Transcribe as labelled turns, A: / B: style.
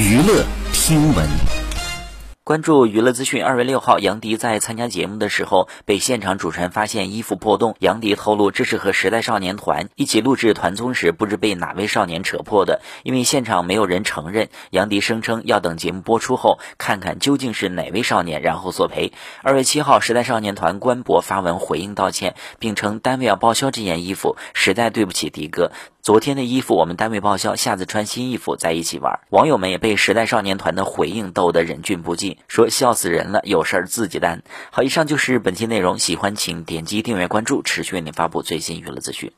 A: 娱乐听闻。
B: 关注娱乐资讯。二月六号，杨迪在参加节目的时候，被现场主持人发现衣服破洞。杨迪透露，这是和时代少年团一起录制团综时，不知被哪位少年扯破的。因为现场没有人承认，杨迪声称要等节目播出后，看看究竟是哪位少年，然后索赔。二月七号，时代少年团官博发文回应道歉，并称单位要报销这件衣服，实在对不起迪哥。昨天的衣服我们单位报销，下次穿新衣服在一起玩。网友们也被时代少年团的回应逗得忍俊不禁，说笑死人了，有事儿自己担。好，以上就是本期内容，喜欢请点击订阅关注，持续为您发布最新娱乐资讯。